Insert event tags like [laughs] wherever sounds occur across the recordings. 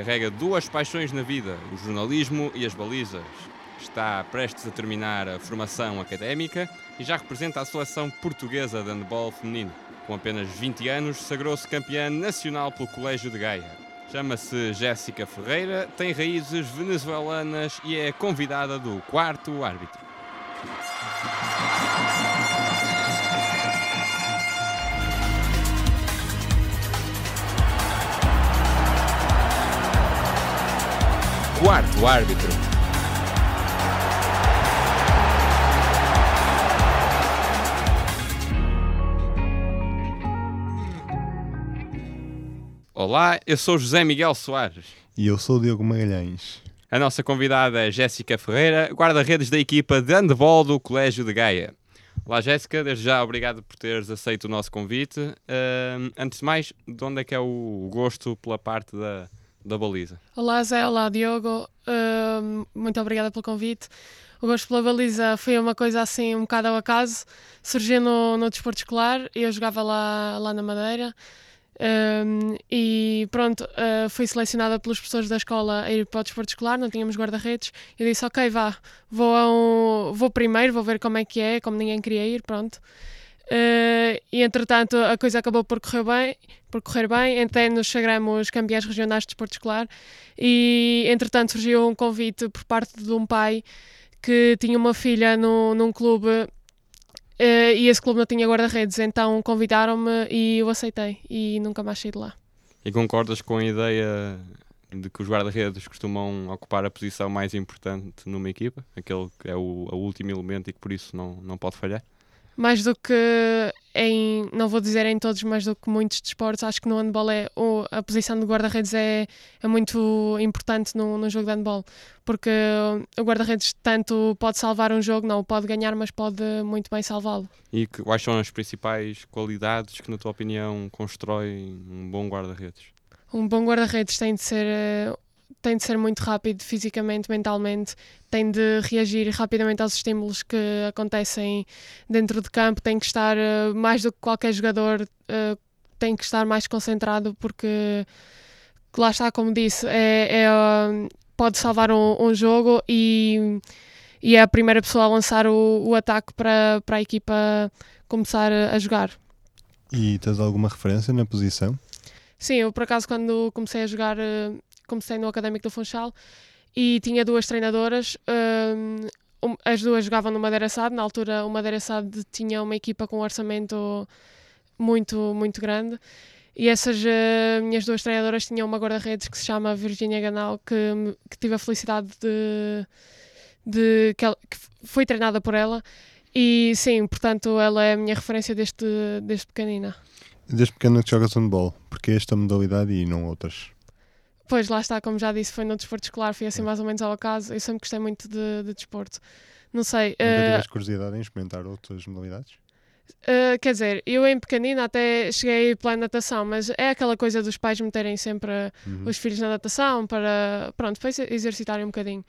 carrega duas paixões na vida, o jornalismo e as balizas. Está prestes a terminar a formação académica e já representa a seleção portuguesa de handball feminino. Com apenas 20 anos, sagrou-se campeã nacional pelo Colégio de Gaia. Chama-se Jéssica Ferreira, tem raízes venezuelanas e é convidada do quarto árbitro. Quarto árbitro. Olá, eu sou José Miguel Soares. E eu sou o Diogo Magalhães. A nossa convidada é Jéssica Ferreira, guarda-redes da equipa de handball do Colégio de Gaia. Olá Jéssica, desde já obrigado por teres aceito o nosso convite. Uh, antes de mais, de onde é que é o gosto pela parte da, da baliza? Olá Zé, olá Diogo, uh, muito obrigada pelo convite. O gosto pela baliza foi uma coisa assim um bocado ao acaso, surgiu no, no desporto escolar, eu jogava lá, lá na Madeira. Um, e pronto, uh, fui selecionada pelos professores da escola a ir para o desporto escolar, não tínhamos guarda-redes. Eu disse: Ok, vá, vou, um, vou primeiro, vou ver como é que é, como ninguém queria ir, pronto. Uh, e entretanto a coisa acabou por correr bem, por correr bem, até nos sagramos campeões regionais de desporto escolar. E entretanto surgiu um convite por parte de um pai que tinha uma filha no, num clube Uh, e esse clube não tinha guarda-redes, então convidaram-me e eu aceitei e nunca mais saí de lá. E concordas com a ideia de que os guarda-redes costumam ocupar a posição mais importante numa equipa? Aquele que é o, o último elemento e que por isso não, não pode falhar? Mais do que em, não vou dizer em todos, mas do que muitos desportos, acho que no handball é, a posição de guarda-redes é, é muito importante no, no jogo de handball, porque o guarda-redes tanto pode salvar um jogo, não o pode ganhar, mas pode muito bem salvá-lo. E quais são as principais qualidades que, na tua opinião, constrói um bom guarda-redes? Um bom guarda-redes tem de ser eh, tem de ser muito rápido fisicamente, mentalmente, tem de reagir rapidamente aos estímulos que acontecem dentro de campo, tem que estar uh, mais do que qualquer jogador, uh, tem que estar mais concentrado porque lá está, como disse, é, é pode salvar um, um, jogo e, e é a primeira pessoa a lançar o, o ataque para, para a equipa começar a jogar. E tens alguma referência na posição? Sim, eu por acaso quando comecei a jogar comecei no Académico do Funchal e tinha duas treinadoras. Um, as duas jogavam no Madeira SAD. Na altura, o Madeira SAD tinha uma equipa com um orçamento muito, muito grande. E essas uh, minhas duas treinadoras tinham uma guarda-redes que se chama Virginia Ganal, que, que tive a felicidade de. de que, ela, que foi treinada por ela. E sim, portanto, ela é a minha referência desde, desde pequenina. Desde pequena que jogas handball, porque esta modalidade e não outras? Pois, lá está, como já disse, foi no desporto escolar, foi assim mais ou menos ao acaso. Eu sempre gostei muito de, de desporto. Não sei. Nunca uh, tiveste curiosidade em experimentar outras modalidades? Uh, quer dizer, eu em pequenina até cheguei pela natação, mas é aquela coisa dos pais meterem sempre uhum. os filhos na natação para, pronto, para exercitarem um bocadinho.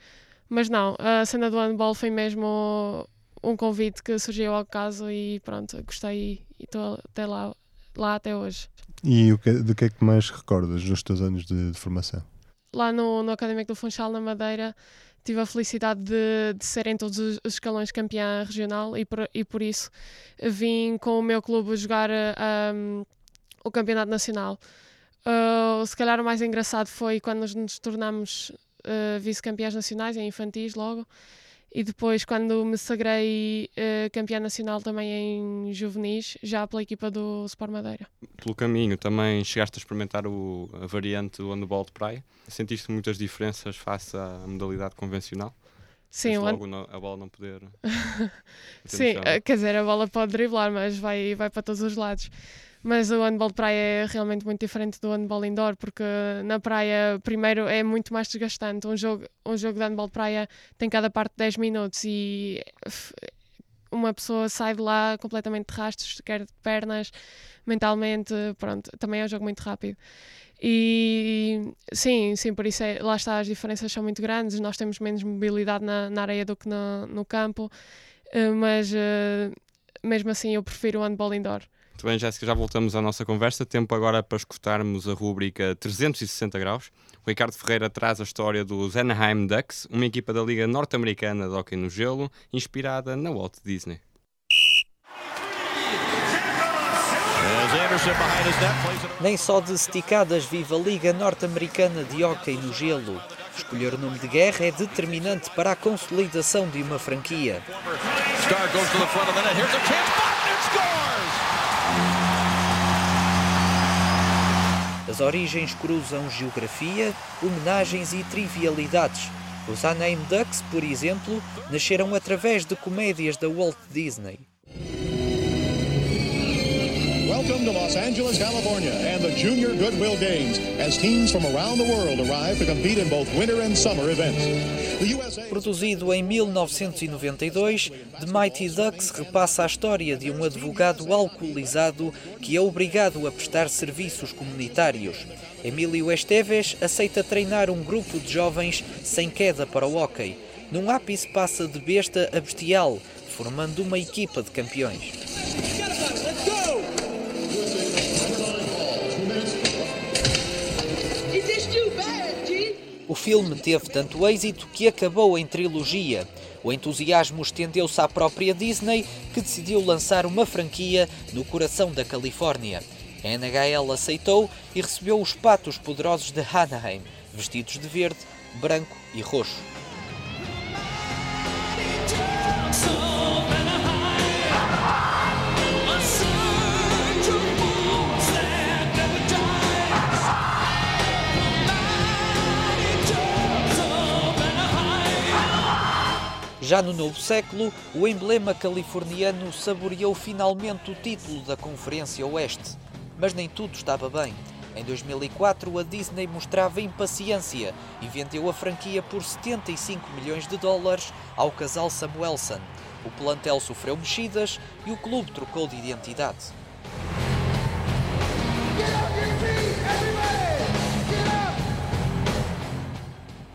Mas não, a cena do handball foi mesmo um convite que surgiu ao caso e pronto, gostei e estou até lá, lá até hoje. E o que, de que é que mais recordas nos teus anos de, de formação? Lá no, no Académico do Funchal, na Madeira, tive a felicidade de, de ser em todos os, escalões campeã regional e por, e por isso vim com o meu clube jogar um, o campeonato nacional. Uh, se calhar o mais engraçado foi quando nos tornamos uh, vice-campeãs nacionais, em infantis logo, e depois, quando me sagrei uh, campeã nacional também em juvenis, já pela equipa do Sport Madeira. Pelo caminho também chegaste a experimentar o, a variante do handball de praia. Sentiste muitas diferenças face à modalidade convencional? Sim, logo an... a bola não poder. [laughs] Sim, eh, quer dizer, a bola pode driblar, mas vai, vai para todos os lados. Mas o handball de praia é realmente muito diferente do handball indoor, porque na praia, primeiro, é muito mais desgastante. Um jogo, um jogo de handball de praia tem cada parte 10 minutos e uma pessoa sai de lá completamente de rastros, quer de pernas, mentalmente, pronto, também é um jogo muito rápido. E sim, sim, por isso é, lá está, as diferenças são muito grandes, nós temos menos mobilidade na, na areia do que no, no campo, eh, mas uh, mesmo assim eu prefiro o handball indoor. Muito bem, Jéssica, já voltamos à nossa conversa. Tempo agora para escutarmos a rúbrica 360 graus. O Ricardo Ferreira traz a história dos Anaheim Ducks, uma equipa da Liga Norte-Americana de Hockey no Gelo, inspirada na Walt Disney. Nem só de esticadas vive a Liga Norte-Americana de Hockey no Gelo. Escolher o nome de guerra é determinante para a consolidação de uma franquia. As origens cruzam geografia, homenagens e trivialidades. Os Anaheim Ducks, por exemplo, nasceram através de comédias da Walt Disney. Los Angeles, California, and the Junior Goodwill Games, as teams from around the world arrive to compete in both winter and summer events. Produzido em 1992, The Mighty Ducks repassa a história de um advogado alcoolizado que é obrigado a prestar serviços comunitários. Emílio Esteves aceita treinar um grupo de jovens sem queda para o hóquei. Num ápice passa de besta a bestial, formando uma equipa de campeões. O filme teve tanto êxito que acabou em trilogia. O entusiasmo estendeu-se à própria Disney, que decidiu lançar uma franquia no coração da Califórnia. A NHL aceitou e recebeu os patos poderosos de Anaheim, vestidos de verde, branco e roxo. Já no novo século, o emblema californiano saboreou finalmente o título da Conferência Oeste. Mas nem tudo estava bem. Em 2004, a Disney mostrava impaciência e vendeu a franquia por 75 milhões de dólares ao casal Samuelson. O plantel sofreu mexidas e o clube trocou de identidade.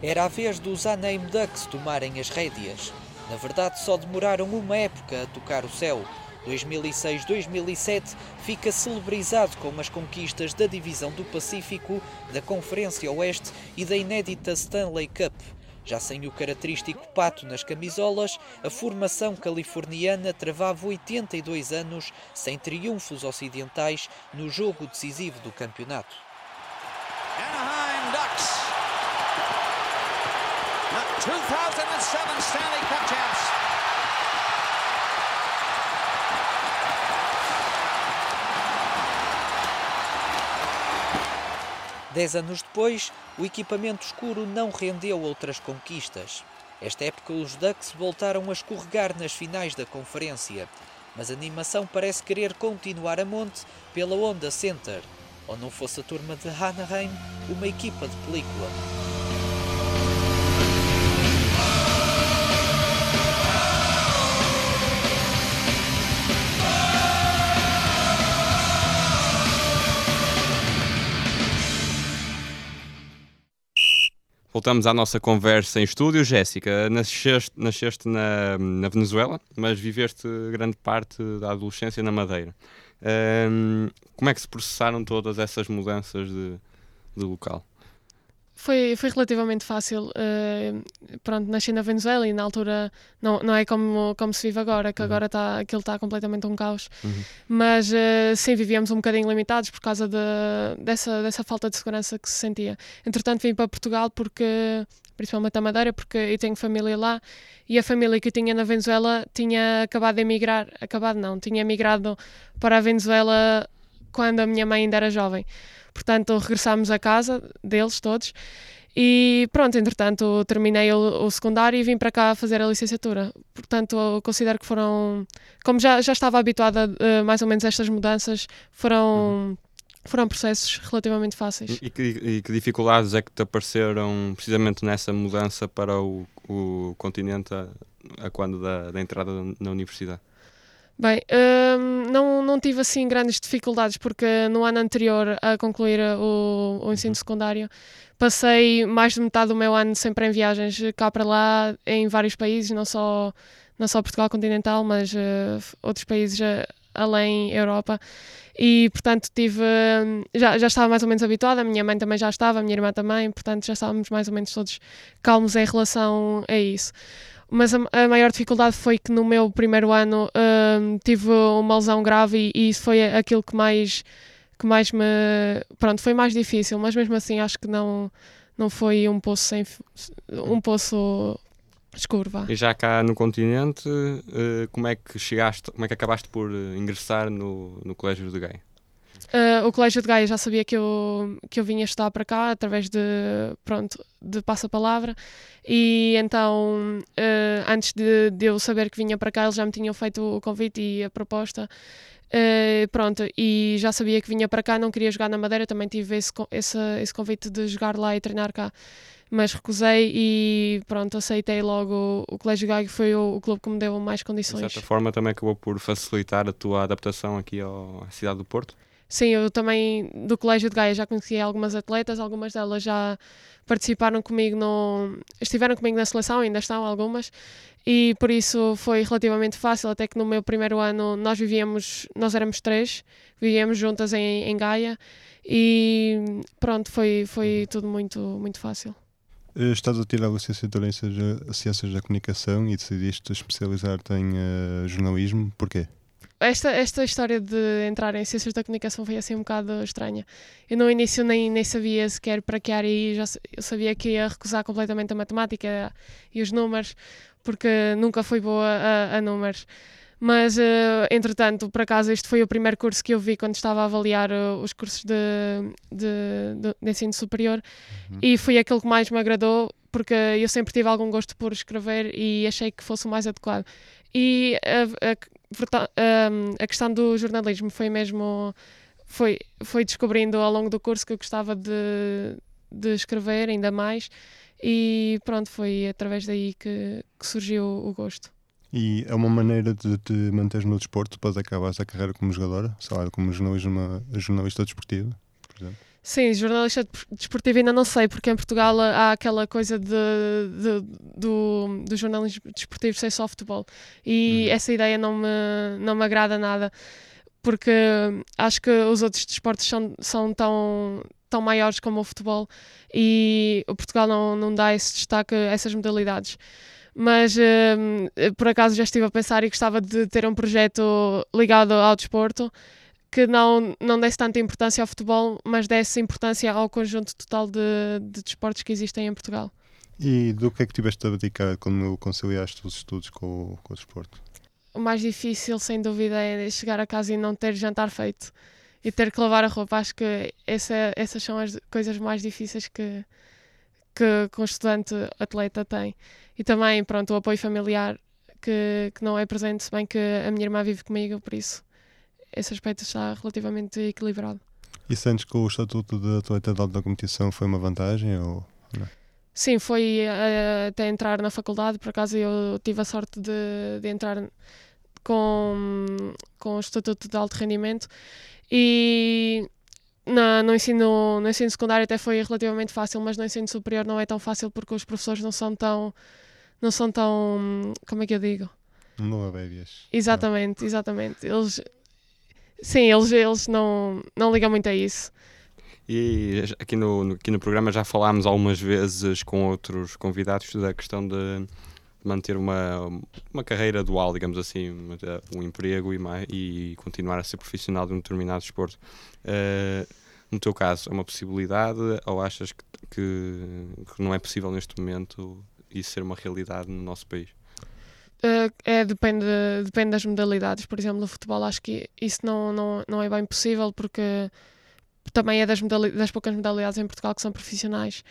Era a vez dos Anaheim Ducks tomarem as rédeas. Na verdade, só demoraram uma época a tocar o céu. 2006-2007 fica celebrizado com as conquistas da Divisão do Pacífico, da Conferência Oeste e da inédita Stanley Cup. Já sem o característico pato nas camisolas, a formação californiana travava 82 anos sem triunfos ocidentais no jogo decisivo do campeonato. Anaheim Ducks 2007 Stanley Cup Dez anos depois, o equipamento escuro não rendeu outras conquistas. Esta época, os Ducks voltaram a escorregar nas finais da conferência, mas a animação parece querer continuar a monte pela Honda Center, ou não fosse a turma de Anaheim uma equipa de película. Voltamos à nossa conversa em estúdio. Jéssica, nasceste, nasceste na, na, Venezuela, mas viveste grande parte da adolescência na Madeira. Um, como é que se processaram todas essas mudanças de, de local? Foi, foi relativamente fácil. Uh, pronto, nasci na Venezuela e na altura não, não é como, como se vive agora, que uhum. agora tá, aquilo está completamente um caos. Uhum. Mas uh, sim, vivíamos um bocadinho limitados por causa de, dessa, dessa falta de segurança que se sentia. Entretanto, vim para Portugal porque, principalmente a Madeira, porque eu tenho família lá e a família que eu tinha na Venezuela tinha acabado de emigrar. Acabado não, tinha emigrado para a Venezuela quando a minha mãe ainda era jovem. Portanto, regressámos a casa deles todos. E pronto, entretanto, terminei o, o, secundário e vim para cá fazer a licenciatura. Portanto, considero que foram. Como já, já estava habituada uh, mais ou menos a estas mudanças, foram. Uhum. Foram processos relativamente fáceis. E que, e que, dificuldades é que te apareceram precisamente nessa mudança para o, o continente a, a quando da, da entrada na universidade? Bem, hum, não, não tive assim grandes dificuldades porque no ano anterior a concluir o, o ensino uhum. secundário passei mais de metade do meu ano sempre em viagens cá para lá, em vários países, não só, não só Portugal continental, mas uh, outros países uh, além Europa e portanto tive já, já estava mais ou menos habituada, a minha mãe também já estava, a minha irmã também, portanto já estávamos mais ou menos todos calmos em relação a isso. Mas a, a maior dificuldade foi que no meu primeiro ano uh, tive uma lesão grave e, e, isso foi aquilo que mais que mais me pronto foi mais difícil, mas mesmo assim acho que não não foi um poço sem um poço escuro, vá. E já cá no continente, uh, como é que chegaste, como é que acabaste por eh, ingressar no, no Colégio de Gaia? Uh, o Colégio de Gaia já sabia que eu, que eu vinha estudar para cá através de, pronto, de passa-palavra e então uh, antes de, de, eu saber que vinha para cá eles já me tinham feito o convite e a proposta uh, pronto, e já sabia que vinha para cá, não queria jogar na Madeira, também tive esse, esse, esse convite de jogar lá e treinar cá mas recusei e pronto, aceitei logo o Colégio Gago, foi o, o, clube que me deu mais condições. De certa forma também acabou por facilitar a tua adaptação aqui ao, à cidade do Porto? Sim, eu também do Colégio de Gaia já conheci algumas atletas, algumas delas já participaram comigo no. estiveram comigo na seleção, ainda estão algumas, e por isso foi relativamente fácil, até que no meu primeiro ano nós vivíamos, nós éramos três, vivíamos juntas em, em Gaia e pronto, foi, foi tudo muito, muito fácil. Eh, estás a tirar a licenciatura em Ciências da Comunicação e decidiste especializar-te em uh, jornalismo, porquê? Esta, esta história de entrar em Ciências da Comunicação foi assim um bocado estranha. Eu no início nem, nem sabia sequer para que área ir, já, eu sabia que ia recusar completamente a matemática e os números, porque nunca fui boa a, a números. Mas, uh, entretanto, por acaso, este foi o primeiro curso que eu vi quando estava a avaliar uh, os cursos de, de, de, de ensino superior uhum. e foi aquele que mais me agradou porque eu sempre tive algum gosto por escrever e achei que fosse o mais adequado. E a, a, a questão do jornalismo foi mesmo. Foi, foi descobrindo ao longo do curso que eu gostava de, de escrever ainda mais e pronto, foi através daí que, que surgiu o gosto. E é uma maneira de te manteres no desporto depois acabares a carreira como jogadora, sei lá, como jornalista, jornalista desportivo, por exemplo? Sim, jornalista desportivo ainda não sei, porque em Portugal há aquela coisa de, de do, do, jornalismo desportivo ser só futebol. E uhum. essa ideia não me, não me agrada nada, porque acho que os outros desportos são, são tão, tão maiores como o futebol e o Portugal não, não dá esse destaque a essas modalidades mas uh, por acaso já estive a pensar e gostava de ter um projeto ligado ao desporto que não, não desse tanta importância ao futebol, mas desse importância ao conjunto total de, de desportos que existem em Portugal. E do que é que tiveste a dedicar quando conciliaste os estudos com, com o desporto? O mais difícil, sem dúvida, é chegar a casa e não ter jantar feito e ter que lavar a roupa. Acho que essa, essas são as coisas mais difíceis que, que, que um estudante atleta tem. E também, pronto, o apoio familiar que, que não é presente, se bem que a minha irmã vive comigo, por isso esse aspecto está relativamente equilibrado. E sentes que o estatuto de atleta de alta competição foi uma vantagem ou não? Sim, foi uh, até entrar na faculdade, por acaso eu tive a sorte de, de entrar com, com o estatuto de alto rendimento e na, no, ensino, no ensino secundário até foi relativamente fácil, mas no ensino superior não é tão fácil porque os professores não são tão. não são tão. como é que eu digo? Não abébias. Exatamente, exatamente. Eles. Sim, eles, eles não, não ligam muito a isso. E aqui no, aqui no programa já falámos algumas vezes com outros convidados da questão de manter uma, uma carreira dual, digamos assim, um emprego e, e continuar a ser profissional de um determinado desporto. Uh, no teu caso, é uma possibilidade ou achas que, que, que, não é possível neste momento isso ser uma realidade no nosso país? Uh, é, depende, depende das modalidades. Por exemplo, no futebol acho que isso não, não, não é bem possível porque também é das, das poucas modalidades em Portugal que são profissionais.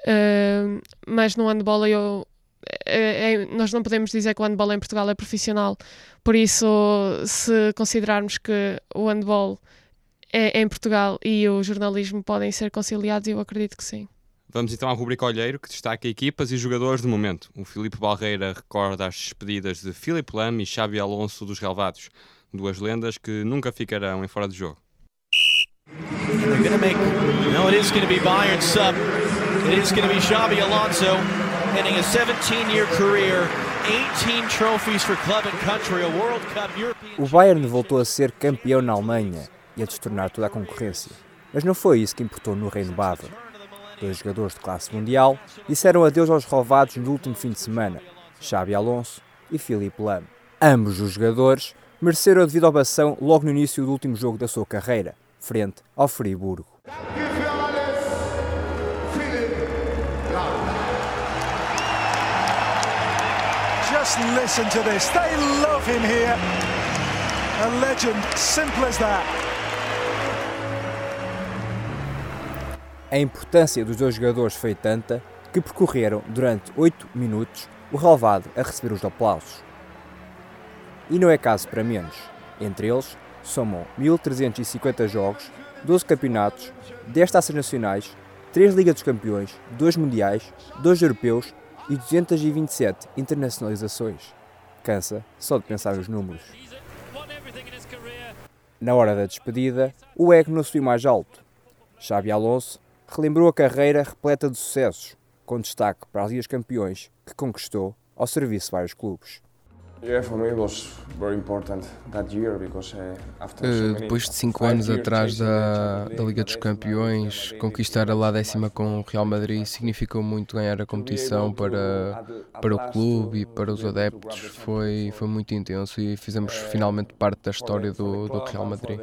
Uh, mas no handball eu é, é, nós não podemos dizer que o handball em Portugal é profissional, por isso, se considerarmos que o handball é, é em Portugal e o jornalismo podem ser conciliados, eu acredito que sim. Vamos então à rubrica Olheiro, que destaca equipas e jogadores do momento. O Filipe Balreira recorda as despedidas de Filipe Lam e Xabi Alonso dos Relevados, duas lendas que nunca ficarão em fora de jogo. They're going to make. No, it is going to be Bayern sub. It is going to be Xabi Alonso ending a 17 year career O Bayern voltou a ser campeão na Alemanha e a destornar toda a concorrência. Mas não foi isso que importou no Reino Bávaro. Dois jogadores de classe mundial disseram adeus aos roubados no último fim de semana, Xabi Alonso e Philippe Lam. Ambos os jogadores mereceram a devida ovação logo no início do último jogo da sua carreira, frente ao Friburgo. Just listen to this. They love him here. A legend, simple as that. A importância dos dois jogadores foi tanta que percorreram durante 8 minutos o relvado a receber os aplausos. E não é caso para menos. Entre eles, somam 1350 jogos, 12 campeonatos, 10 taças nacionais, 3 Liga dos Campeões, 2 Mundiais, 2 Europeus e 227 internacionalizações. Cansa só de pensar nos números. Na hora da despedida, o ego não subiu mais alto. Xabi Alonso relembrou a carreira repleta de sucessos, com destaque para as Ligas Campeões que conquistou ao serviço de vários clubes. Uh, depois de cinco anos atrás da, da Liga dos Campeões, conquistar a lá décima com o Real Madrid significou muito ganhar a competição para, para o clube e para os adeptos. Foi, foi muito intenso e fizemos finalmente parte da história do, do Real Madrid.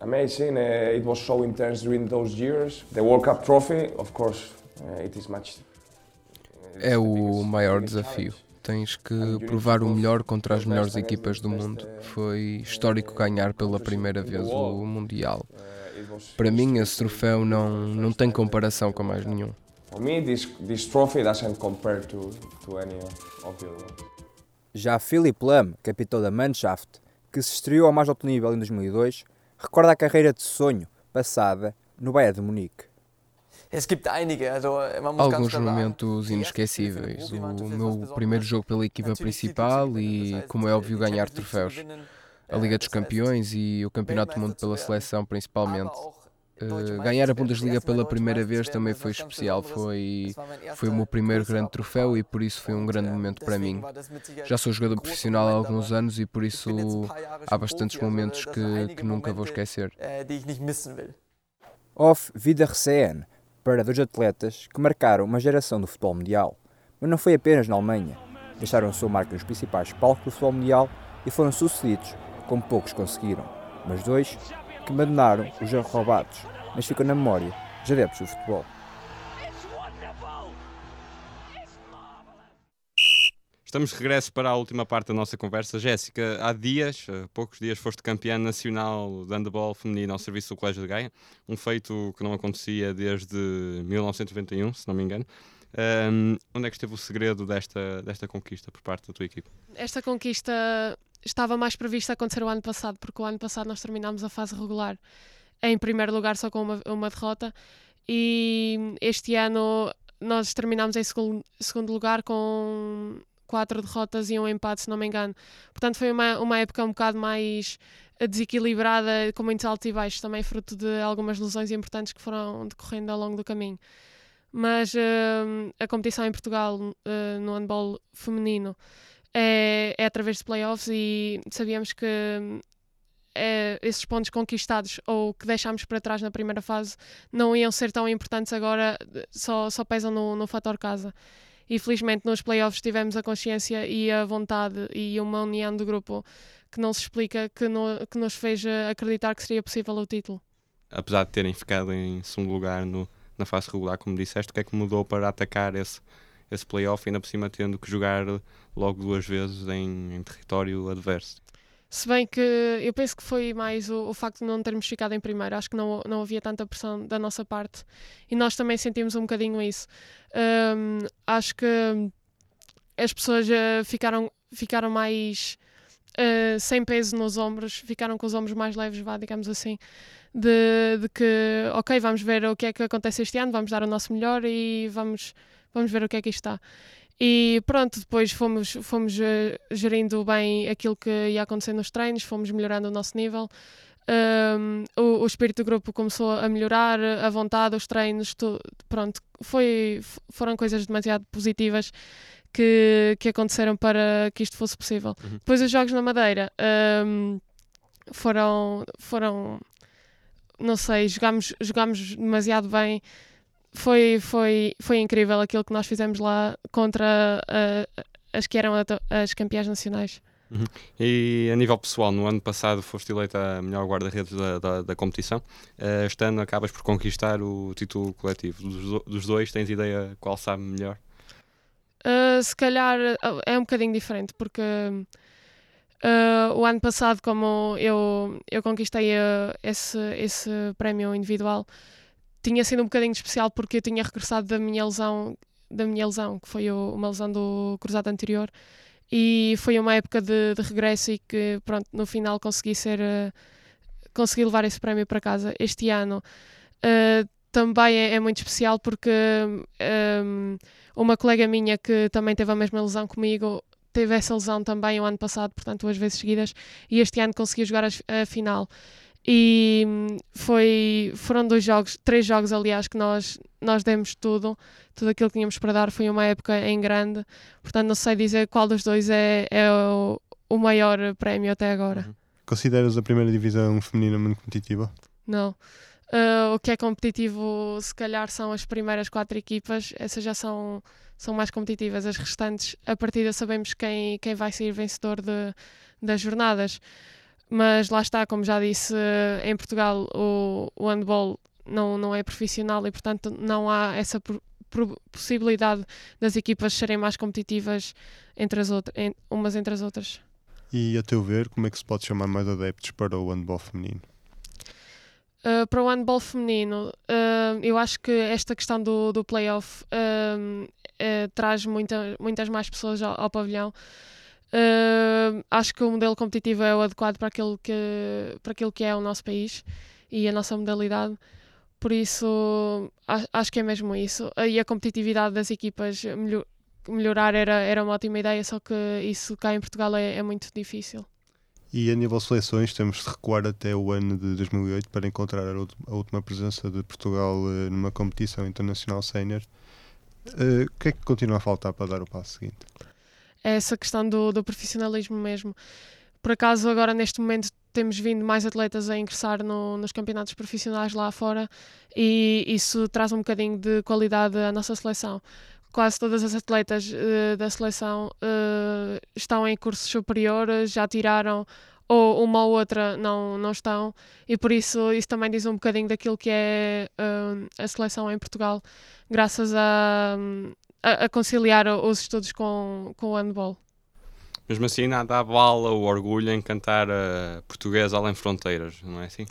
Amazing, uh, it was so intense during those years. The World Cup trophy, of course, uh, it is much. É o maior desafio tens que provar o melhor contra as melhores equipas do mundo. Foi histórico ganhar pela primeira vez o Mundial. Para mim, esse troféu não, não tem comparação com mais nenhum. Já Philip Lam, capitão da Mannschaft, que se estreou ao mais alto nível em 2002, recorda a carreira de sonho passada no Bayern de Munique. Alguns momentos inesquecíveis. O meu primeiro jogo pela equipa principal e, como é óbvio, ganhar troféus. A Liga dos Campeões e o Campeonato do Mundo pela seleção, principalmente. Uh, ganhar a Bundesliga pela primeira vez também foi especial. Foi, foi o meu primeiro grande troféu e por isso foi um grande momento para mim. Já sou jogador profissional há alguns anos e por isso há bastantes momentos que, que nunca vou esquecer. Auf Wiedersehen para dois atletas que marcaram uma geração do futebol mundial. Mas não foi apenas na Alemanha. Deixaram sua marca nos principais palcos do futebol mundial e foram sucedidos, como poucos conseguiram. Mas dois que abandonaram os já roubados, mas ficam na memória dos adeptos do futebol. Estamos de regresso para a última parte da nossa conversa. Jéssica, há dias, há poucos dias, foste campeã nacional de handball feminino ao serviço do Colégio de Gaia, um feito que não acontecia desde 1991, se não me engano. Um, onde é que esteve o segredo desta, desta conquista por parte da tua equipe? Esta conquista estava mais prevista acontecer o ano passado, porque o ano passado nós terminámos a fase regular em primeiro lugar só com uma, uma derrota e este ano nós terminámos em segundo, segundo lugar com quatro derrotas e um empate, se não me engano. Portanto, foi uma, uma época um bocado mais desequilibrada, com muitos altos e baixos, também fruto de algumas lesões importantes que foram decorrendo ao longo do caminho. Mas uh, a competição em Portugal uh, no handball feminino é, é através de playoffs e sabíamos que é, esses pontos conquistados ou que deixámos para trás na primeira fase não iam ser tão importantes agora, só, só pesam no, no fator casa e felizmente nos playoffs tivemos a consciência e a vontade e uma união do grupo que não se explica, que, no, que nos fez acreditar que seria possível o título. Apesar de terem ficado em segundo lugar no, na fase regular, como disseste, o que é que mudou para atacar esse, esse playoff, ainda por cima tendo que jogar logo duas vezes em, em território adverso? Se bem que eu penso que foi mais o, o, facto de não termos ficado em primeiro. Acho que não, não havia tanta pressão da nossa parte. E nós também sentimos um bocadinho isso. Um, acho que as pessoas uh, ficaram, ficaram mais uh, sem peso nos ombros, ficaram com os ombros mais leves, vá, digamos assim. De, de que, ok, vamos ver o que é que acontece este ano, vamos dar o nosso melhor e vamos, vamos ver o que é que isto está. E pronto, depois fomos, fomos uh, gerindo bem aquilo que ia acontecer nos treinos, fomos melhorando o nosso nível. Um, o, o, espírito do grupo começou a melhorar, a vontade, os treinos, tu, pronto, foi, foram coisas demasiado positivas que, que aconteceram para que isto fosse possível. Uhum. Depois os jogos na Madeira um, foram, foram, não sei, jogámos, jogámos demasiado bem. Foi, foi, foi incrível aquilo que nós fizemos lá contra uh, as que eram as campeãs nacionais. Uhum. E a nível pessoal, no ano passado foste eleita a melhor guarda-redes da, da, da, competição. Uh, este ano acabas por conquistar o título coletivo. Dos, dos dois, tens ideia qual sabe melhor? Uh, se calhar uh, é um bocadinho diferente, porque uh, o ano passado, como eu, eu conquistei esse, esse prémio individual, tinha sido um bocadinho especial porque eu tinha regressado da minha lesão, da minha lesão que foi o, uma lesão do cruzado anterior, e foi uma época de, de regresso e que, pronto, no final consegui ser. consegui levar esse prémio para casa. Este ano também é, é, muito especial porque um, uma colega minha que também teve a mesma lesão comigo teve essa lesão também o ano passado, portanto, duas vezes seguidas, e este ano conseguiu jogar a, a final. E hum, foi, foram dois jogos, três jogos, aliás, que nós, nós demos tudo, tudo aquilo que tínhamos para dar. Foi uma época em grande, portanto, não sei dizer qual dos dois é, é o, o maior prémio até agora. Uhum. Consideras a primeira divisão feminina muito competitiva? Não. Uh, o que é competitivo, se calhar, são as primeiras quatro equipas, essas já são, são mais competitivas. As restantes, a partida, sabemos quem, quem vai sair vencedor de, das jornadas. Mas lá está, como já disse, em Portugal o, o handball não, não é profissional e, portanto, não há essa possibilidade das equipas serem mais competitivas entre as outras, umas entre as outras. E, a teu ver, como é que se pode chamar mais adeptos para o handball feminino? Uh, para o handball feminino, uh, eu acho que esta questão do, do playoff uh, traz muita, muitas mais pessoas ao, ao pavilhão. Acho que o modelo competitivo é o adequado para aquilo, que, para aquilo que é o nosso país e a nossa modalidade. Por isso, acho que é mesmo isso. E a competitividade das equipas melhor, melhorar era, era uma ótima ideia, só que isso cá em Portugal é, é muito difícil. E a nível de seleções, temos de recuar até o ano de 2008 para encontrar a última presença de Portugal eh, numa competição internacional sénior. Uh, o que é que continua a faltar para dar o passo seguinte? É essa questão do, do profissionalismo mesmo. Por acaso, agora neste momento, temos vindo mais atletas a ingressar no, nos campeonatos profissionais lá fora e isso traz um bocadinho de qualidade à nossa seleção. Quase todas as atletas uh, da seleção uh, estão em cursos superiores, já tiraram ou uma ou outra não, não estão, e por isso isso também diz um bocadinho daquilo que é uh, a seleção em Portugal, graças a, a, a, conciliar os estudos com, com o handball. Mesmo assim, nada abala o orgulho em cantar a portuguesa além fronteiras, não é assim?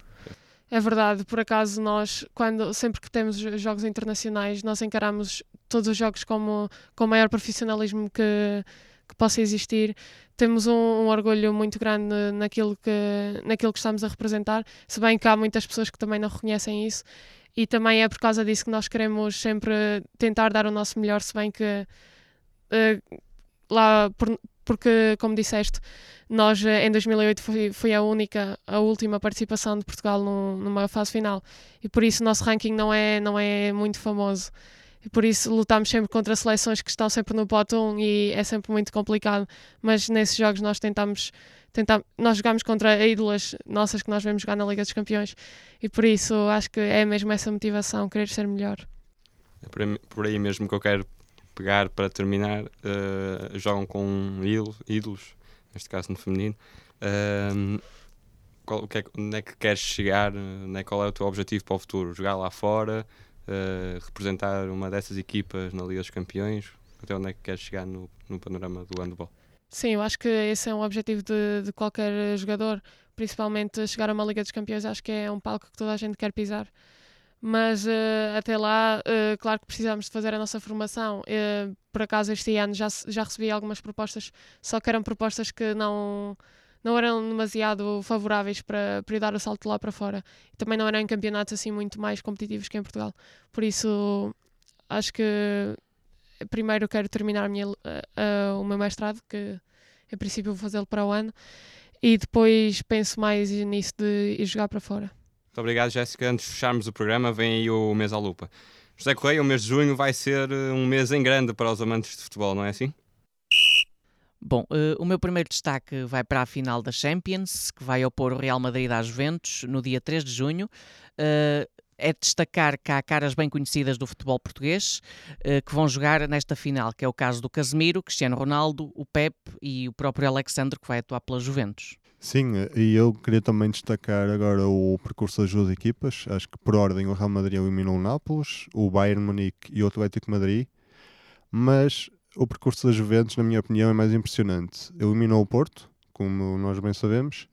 É verdade, por acaso nós, quando, sempre que temos jogos internacionais, nós encaramos todos os jogos como, com o maior profissionalismo que, que possa existir. Temos um, um, orgulho muito grande naquilo que, naquilo que estamos a representar, se bem que há muitas pessoas que também não reconhecem isso, e também é por causa disso que nós queremos sempre tentar dar o nosso melhor, se bem que uh, lá, por, porque, como disseste, nós eh, em 2008 foi, foi a única, a última participação de Portugal no, numa fase final, e por isso o nosso ranking não é, não é muito famoso. E por isso lutamos sempre contra seleções que estão sempre no pote 1 e é sempre muito complicado, mas nesses jogos nós tentamos, tentamos nós jogamos contra ídolas nossas que nós vemos jogar na Liga dos Campeões e por isso acho que é mesmo essa motivação, querer ser melhor. É por aí mesmo que eu quero pegar para terminar, uh, jogam com ídolos, neste caso no feminino. Uh, qual, que é, onde é que queres chegar? Onde é, qual é o teu objetivo para o futuro? Jogar lá fora? uh, representar uma dessas equipas na Liga dos Campeões? Até onde é que queres chegar no, no panorama do handball? Sim, eu acho que esse é um objetivo de, de qualquer jogador, principalmente chegar a uma Liga dos Campeões, acho que é um palco que toda a gente quer pisar. Mas uh, até lá, uh, claro que precisamos de fazer a nossa formação. Uh, por acaso, este ano já, já recebi algumas propostas, só que eram propostas que não, não eram demasiado favoráveis para, para dar o salto lá para fora. E também não eram em campeonatos assim muito mais competitivos que em Portugal. Por isso, acho que primeiro quero terminar minha, uh, o meu mestrado, que em princípio vou fazê-lo para o ano, e depois penso mais nisso de ir jogar para fora. Muito obrigado, Jéssica. Antes de fecharmos o programa, vem aí o mês à lupa. José Correia, o mês de junho vai ser eh, um mês em grande para os amantes de futebol, não é assim? Bom, uh, o meu primeiro destaque vai para a final da Champions, que vai opor o Real Madrid à Juventus no dia 3 de junho. Uh, é destacar que há caras bem conhecidas do futebol português uh, que vão jogar nesta final, que é o caso do Casemiro, Cristiano Ronaldo, o Pep e o próprio Alexandre, que vai atuar pela Juventus. Sim, e eu queria também destacar agora o percurso das duas equipas. Acho que por ordem o Real Madrid eliminou o Nápoles, o Bayern Munique e o Atlético Madrid, mas o percurso das Juventus, na minha opinião, é mais impressionante. Eliminou o Porto, como nós bem sabemos,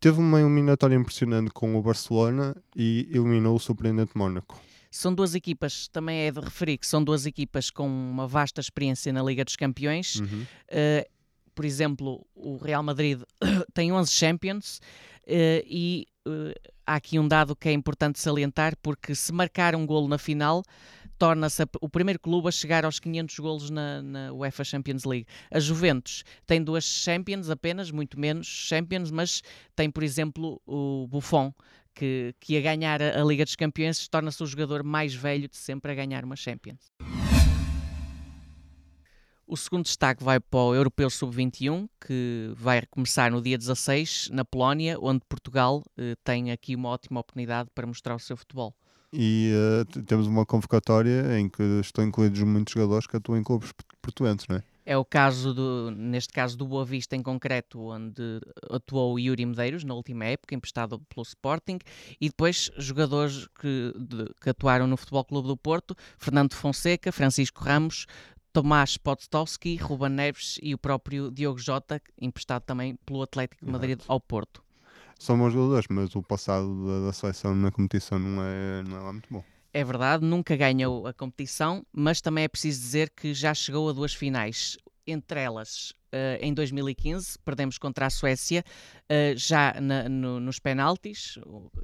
teve uma eliminatória impressionante com o Barcelona e eliminou o surpreendente Mónaco. São duas equipas, também é de referir que são duas equipas com uma vasta experiência na Liga dos Campeões. Uhum. Uh, por exemplo, o Real Madrid [coughs] tem 11 Champions uh, e uh, há aqui um dado que é importante salientar, porque se marcar um golo na final, torna-se o primeiro clube a chegar aos 500 golos na, na, UEFA Champions League. A Juventus tem duas Champions apenas, muito menos Champions, mas tem, por exemplo, o Buffon, que, que a ganhar a, Liga dos Campeões torna-se o jogador mais velho de sempre a ganhar uma Champions. O segundo destaque vai para o Europeu Sub-21, que vai começar no dia 16, na Polónia, onde Portugal eh, tem aqui uma ótima oportunidade para mostrar o seu futebol e uh, temos uma convocatória em que estão incluídos muitos jogadores que atuam em clubes portuenses, não é? É o caso, do, neste caso, do Boa Vista em concreto, onde atuou o Yuri Medeiros na última época, emprestado pelo Sporting, e depois jogadores que, de, que atuaram no Futebol Clube do Porto, Fernando Fonseca, Francisco Ramos, Tomás Podstowski, Ruben Neves e o próprio Diogo Jota, emprestado também pelo Atlético de Madrid ao Porto são bons jogadores, mas o passado da, da, seleção na competição não é, não é lá muito bom. É verdade, nunca ganhou a competição, mas também é preciso dizer que já chegou a duas finais. Entre elas, uh, em 2015, perdemos contra a Suécia, uh, já na, no, nos penaltis,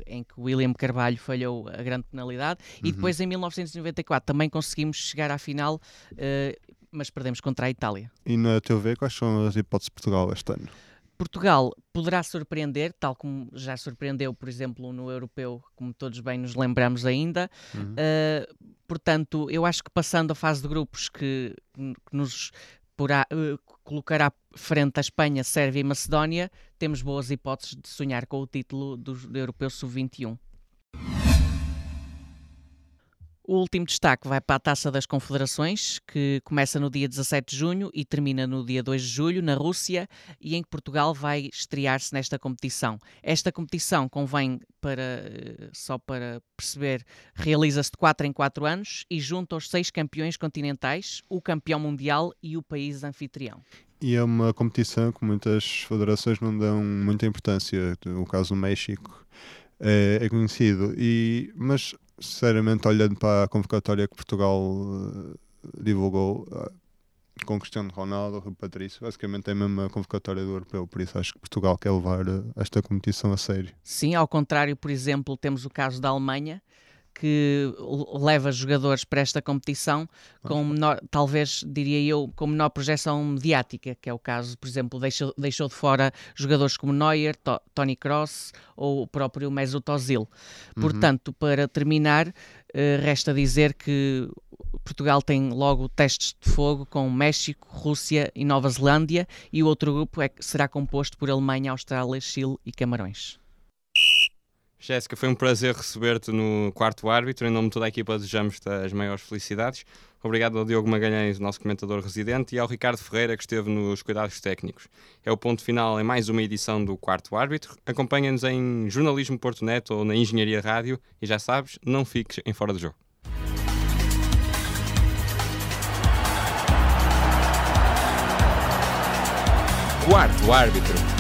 em que William Carvalho falhou a grande penalidade, uhum. e depois em 1994 também conseguimos chegar à final, uh, mas perdemos contra a Itália. E na ver, quais são as hipóteses de Portugal este ano? Portugal poderá surpreender, tal como já surpreendeu, por exemplo, no europeu, como todos bem nos lembramos ainda. Uhum. Uh, portanto, eu acho que passando a fase de grupos que, que nos porá, uh, colocará frente à Espanha, Sérvia e Macedónia, temos boas hipóteses de sonhar com o título do, do Europeu Sub-21. O último destaque vai para a Taça das Confederações, que começa no dia 17 de junho e termina no dia 2 de julho, na Rússia, e em que Portugal vai estrear-se nesta competição. Esta competição convém para, eh, só para perceber, realiza-se de 4 em 4 anos e junta os seis campeões continentais, o campeão mundial e o país anfitrião. E é uma competição que muitas federações não dão muita importância. O caso do México é, é conhecido. E, mas sinceramente, olhando para a convocatória que Portugal uh, divulgou uh, com Cristiano Ronaldo, Rui Patrício, basicamente é a mesma convocatória do europeu, por isso acho que Portugal quer levar uh, esta competição a sério. Sim, ao contrário, por exemplo, temos o caso da Alemanha, que leva jogadores para esta competição com menor, talvez diria eu, com menor projeção mediática, que é o caso, por exemplo, deixou, deixou de fora jogadores como Neuer, to, Tony Cross ou o próprio Mesut Ozil. Uhum. Portanto, para terminar, uh, resta dizer que Portugal tem logo testes de fogo com México, Rússia e Nova Zelândia e o outro grupo é, será composto por Alemanha, Austrália, Chile e Camarões. Jéssica, foi um prazer receber-te no quarto árbitro. Em nome de toda a equipa, desejamos-te as maiores felicidades. Obrigado ao Diogo Magalhães, nosso comentador residente, e ao Ricardo Ferreira, que esteve nos cuidados técnicos. É o ponto final em mais uma edição do Quarto Árbitro. Acompanha-nos em jornalismo.net ou na Engenharia Rádio e já sabes, não fiques em fora do jogo. Quarto Árbitro.